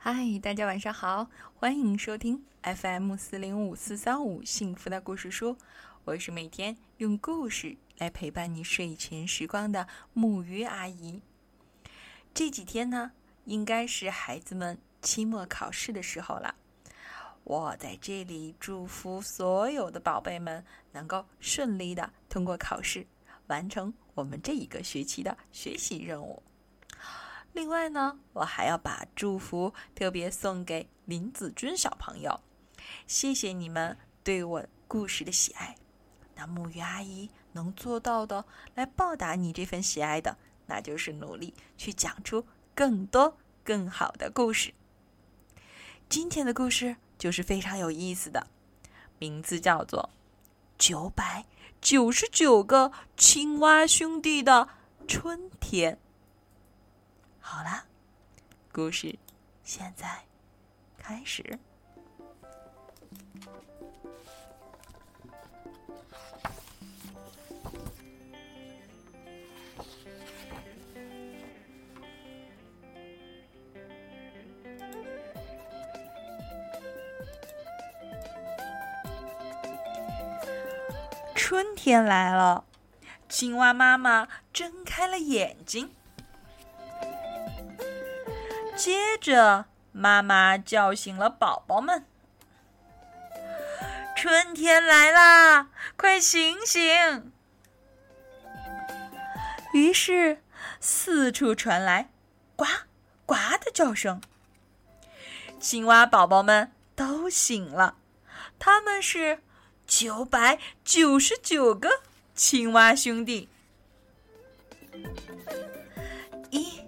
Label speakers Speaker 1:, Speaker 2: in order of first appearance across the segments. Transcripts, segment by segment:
Speaker 1: 嗨，大家晚上好，欢迎收听 FM 四零五四三五幸福的故事书。我是每天用故事来陪伴你睡前时光的木鱼阿姨。这几天呢，应该是孩子们期末考试的时候了。我在这里祝福所有的宝贝们能够顺利的通过考试，完成我们这一个学期的学习任务。另外呢，我还要把祝福特别送给林子君小朋友，谢谢你们对我故事的喜爱。那木鱼阿姨能做到的，来报答你这份喜爱的，那就是努力去讲出更多更好的故事。今天的故事就是非常有意思的，名字叫做《九百九十九个青蛙兄弟的春天》。好啦，故事现在开始。春天来了，青蛙妈妈睁开了眼睛。接着，妈妈叫醒了宝宝们：“春天来啦，快醒醒！”于是，四处传来“呱呱”的叫声。青蛙宝宝们都醒了，他们是九百九十九个青蛙兄弟。一、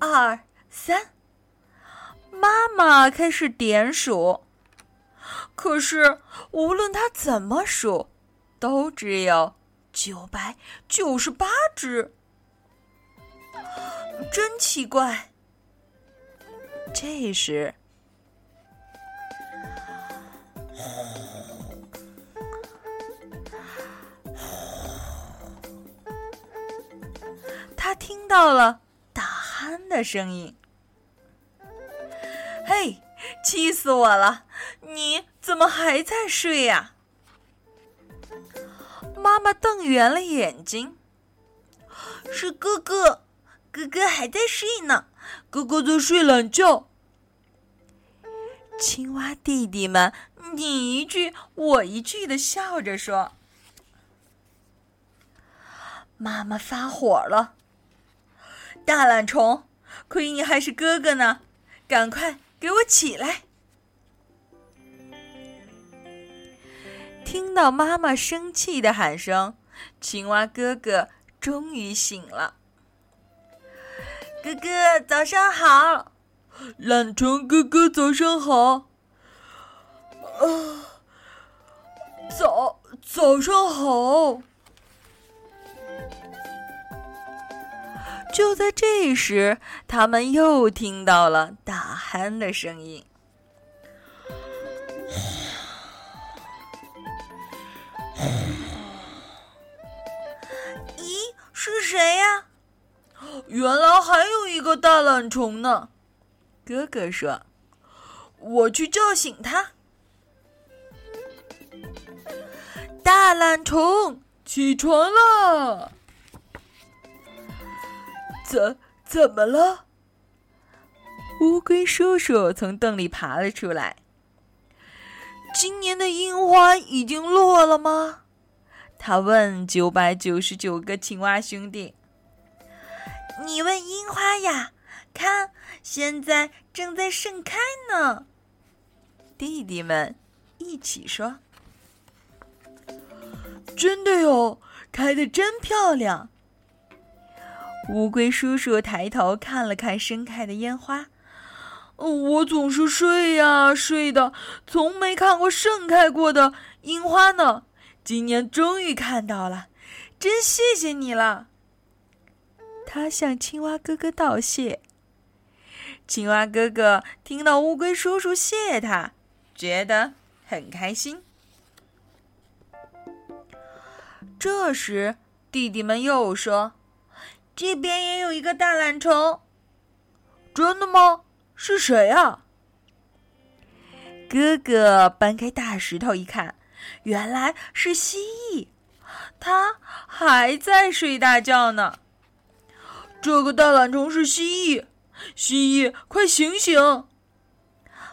Speaker 1: 二。三，妈妈开始点数，可是无论她怎么数，都只有九百九十八只，真奇怪。这时，他听到了打鼾的声音。气死我了！你怎么还在睡呀？妈妈瞪圆了眼睛。是哥哥，哥哥还在睡呢，哥哥在睡懒觉。青蛙弟弟们你一句我一句的笑着说。妈妈发火了，大懒虫，亏你还是哥哥呢，赶快！给我起来！听到妈妈生气的喊声，青蛙哥哥终于醒了。哥哥早上好，懒虫哥哥早上好。啊，早早上好。就在这时，他们又听到了打鼾的声音。咦，是谁呀？原来还有一个大懒虫呢。哥哥说：“我去叫醒他。”大懒虫，起床了。怎怎么了？乌龟叔叔从洞里爬了出来。今年的樱花已经落了吗？他问九百九十九个青蛙兄弟。你问樱花呀？看，现在正在盛开呢。弟弟们一起说：“真的哟，开的真漂亮。”乌龟叔叔抬头看了看盛开的烟花，我总是睡呀睡的，从没看过盛开过的樱花呢。今年终于看到了，真谢谢你了。他向青蛙哥哥道谢。青蛙哥哥听到乌龟叔叔谢他，觉得很开心。这时，弟弟们又说。这边也有一个大懒虫，真的吗？
Speaker 2: 是谁啊？
Speaker 1: 哥哥搬开大石头一看，原来是蜥蜴，它还在睡大觉呢。
Speaker 2: 这个大懒虫是蜥蜴，蜥蜴，快醒醒！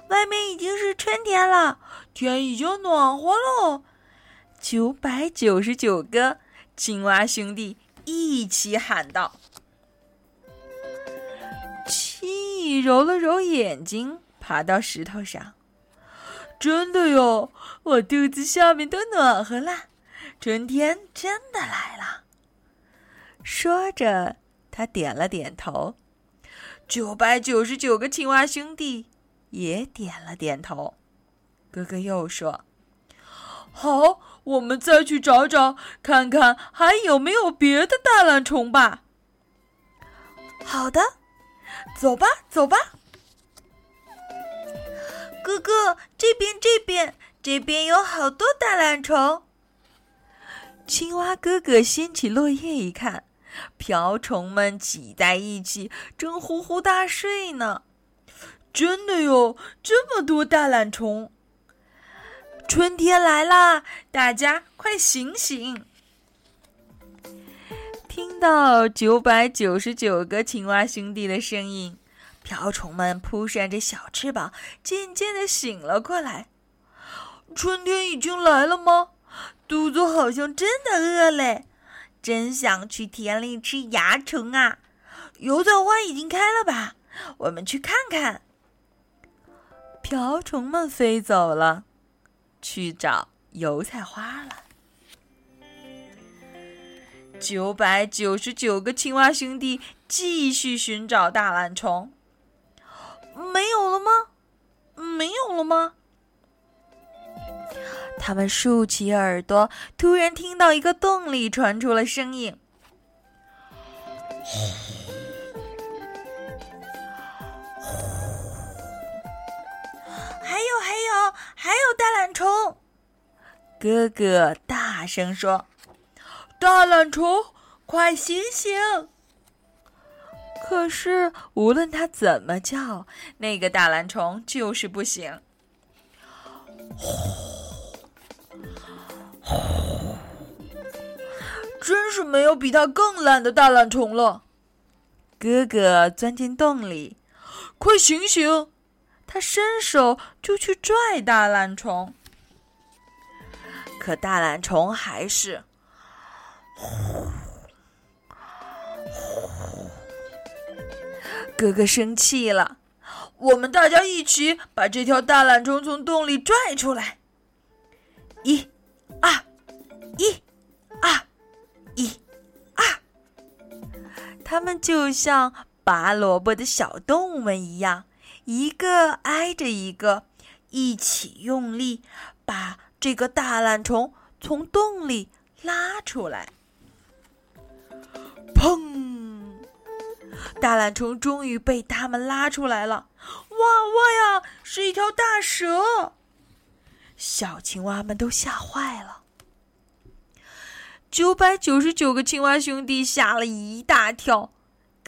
Speaker 1: 外面已经是春天了，
Speaker 2: 天已经暖和了。
Speaker 1: 九百九十九个青蛙兄弟一起喊道：“蜥蜴揉了揉眼睛，爬到石头上。”
Speaker 2: 真的哟，我肚子下面都暖和了，春天真的来了。
Speaker 1: 说着，他点了点头。九百九十九个青蛙兄弟也点了点头。哥哥又说：“
Speaker 2: 好，我们再去找找，看看还有没有别的大懒虫吧。”
Speaker 1: 好的，走吧，走吧。哥哥，这边这边这边有好多大懒虫。青蛙哥哥掀起落叶一看，瓢虫们挤在一起，正呼呼大睡呢。
Speaker 2: 真的哟，这么多大懒虫！
Speaker 1: 春天来啦，大家快醒醒！听到九百九十九个青蛙兄弟的声音。瓢虫们扑扇着小翅膀，渐渐的醒了过来。
Speaker 2: 春天已经来了吗？
Speaker 1: 肚子好像真的饿嘞，真想去田里吃蚜虫啊！油菜花已经开了吧？我们去看看。瓢虫们飞走了，去找油菜花了。九百九十九个青蛙兄弟继续寻找大懒虫。
Speaker 2: 没有了吗？没有了吗？
Speaker 1: 他们竖起耳朵，突然听到一个洞里传出了声音：“还有大懒虫！”哥哥大声说：“
Speaker 2: 大懒虫，快醒醒！”
Speaker 1: 可是，无论他怎么叫，那个大懒虫就是不醒。
Speaker 2: 真是没有比他更懒的大懒虫了。
Speaker 1: 哥哥钻进洞里，
Speaker 2: 快醒醒！
Speaker 1: 他伸手就去拽大懒虫，可大懒虫还是。哥哥生气了，
Speaker 2: 我们大家一起把这条大懒虫从洞里拽出来。
Speaker 1: 一、二、一、二、一、二，他们就像拔萝卜的小动物们一样，一个挨着一个，一起用力把这个大懒虫从洞里拉出来。
Speaker 2: 砰！
Speaker 1: 大懒虫终于被他们拉出来了！
Speaker 2: 哇哇呀，是一条大蛇！
Speaker 1: 小青蛙们都吓坏了。九百九十九个青蛙兄弟吓了一大跳。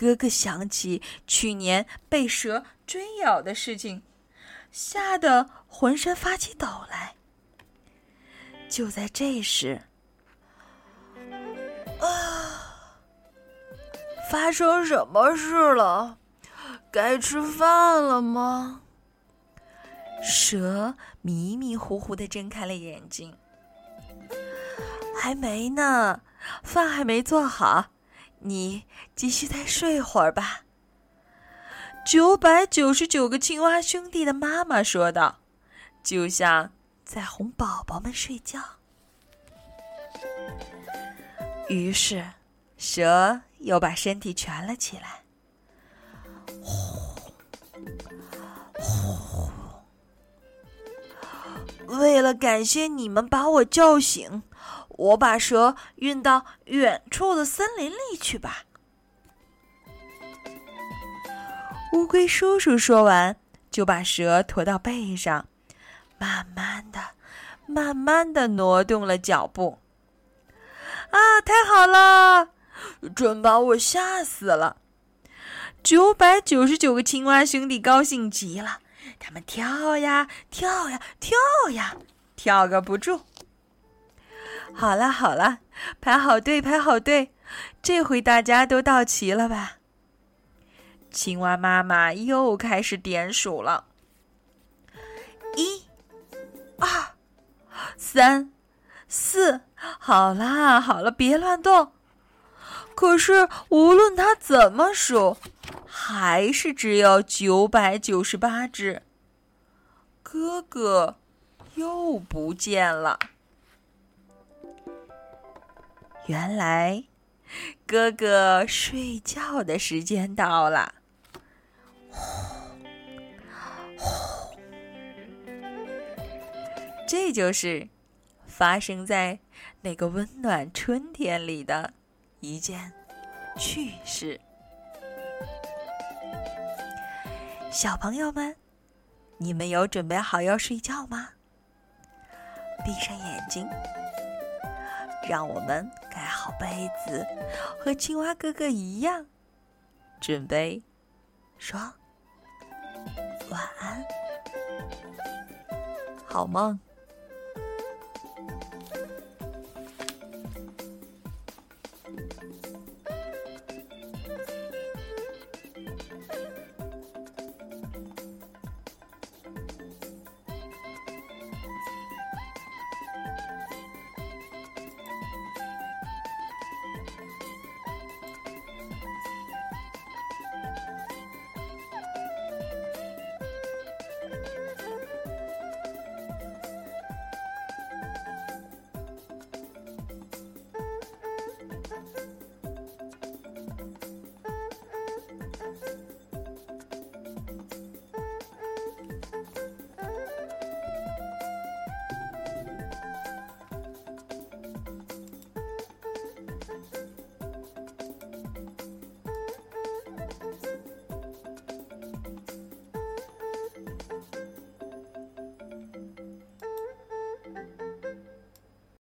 Speaker 1: 哥哥想起去年被蛇追咬的事情，吓得浑身发起抖来。就在这时，啊
Speaker 2: 发生什么事了？该吃饭了吗？
Speaker 1: 蛇迷迷糊糊的睁开了眼睛。还没呢，饭还没做好，你继续再睡会儿吧。九百九十九个青蛙兄弟的妈妈说道，就像在哄宝宝们睡觉。于是，蛇。又把身体蜷了起来。呼呼！为了感谢你们把我叫醒，我把蛇运到远处的森林里去吧。乌龟叔叔说完，就把蛇驮到背上，慢慢的、慢慢的挪动了脚步。啊，太好了！
Speaker 2: 真把我吓死了！九百九十九个青蛙兄弟高兴极了，他们跳呀跳呀跳呀，跳个不住。好了好了，排好队排好队，这回大家都到齐了吧？青蛙妈妈又开始点数了：一、二、三、四。好啦好了，别乱动。可是无论他怎么数，还是只有九百九十八只。哥哥又不见了。原来，哥哥睡觉的时间到了。呼，呼，这就是发生在那个温暖春天里的。一件趣事，小朋友们，你们有准备好要睡觉吗？闭上眼睛，让我们盖好被子，和青蛙哥哥一样，准备说晚安，好梦。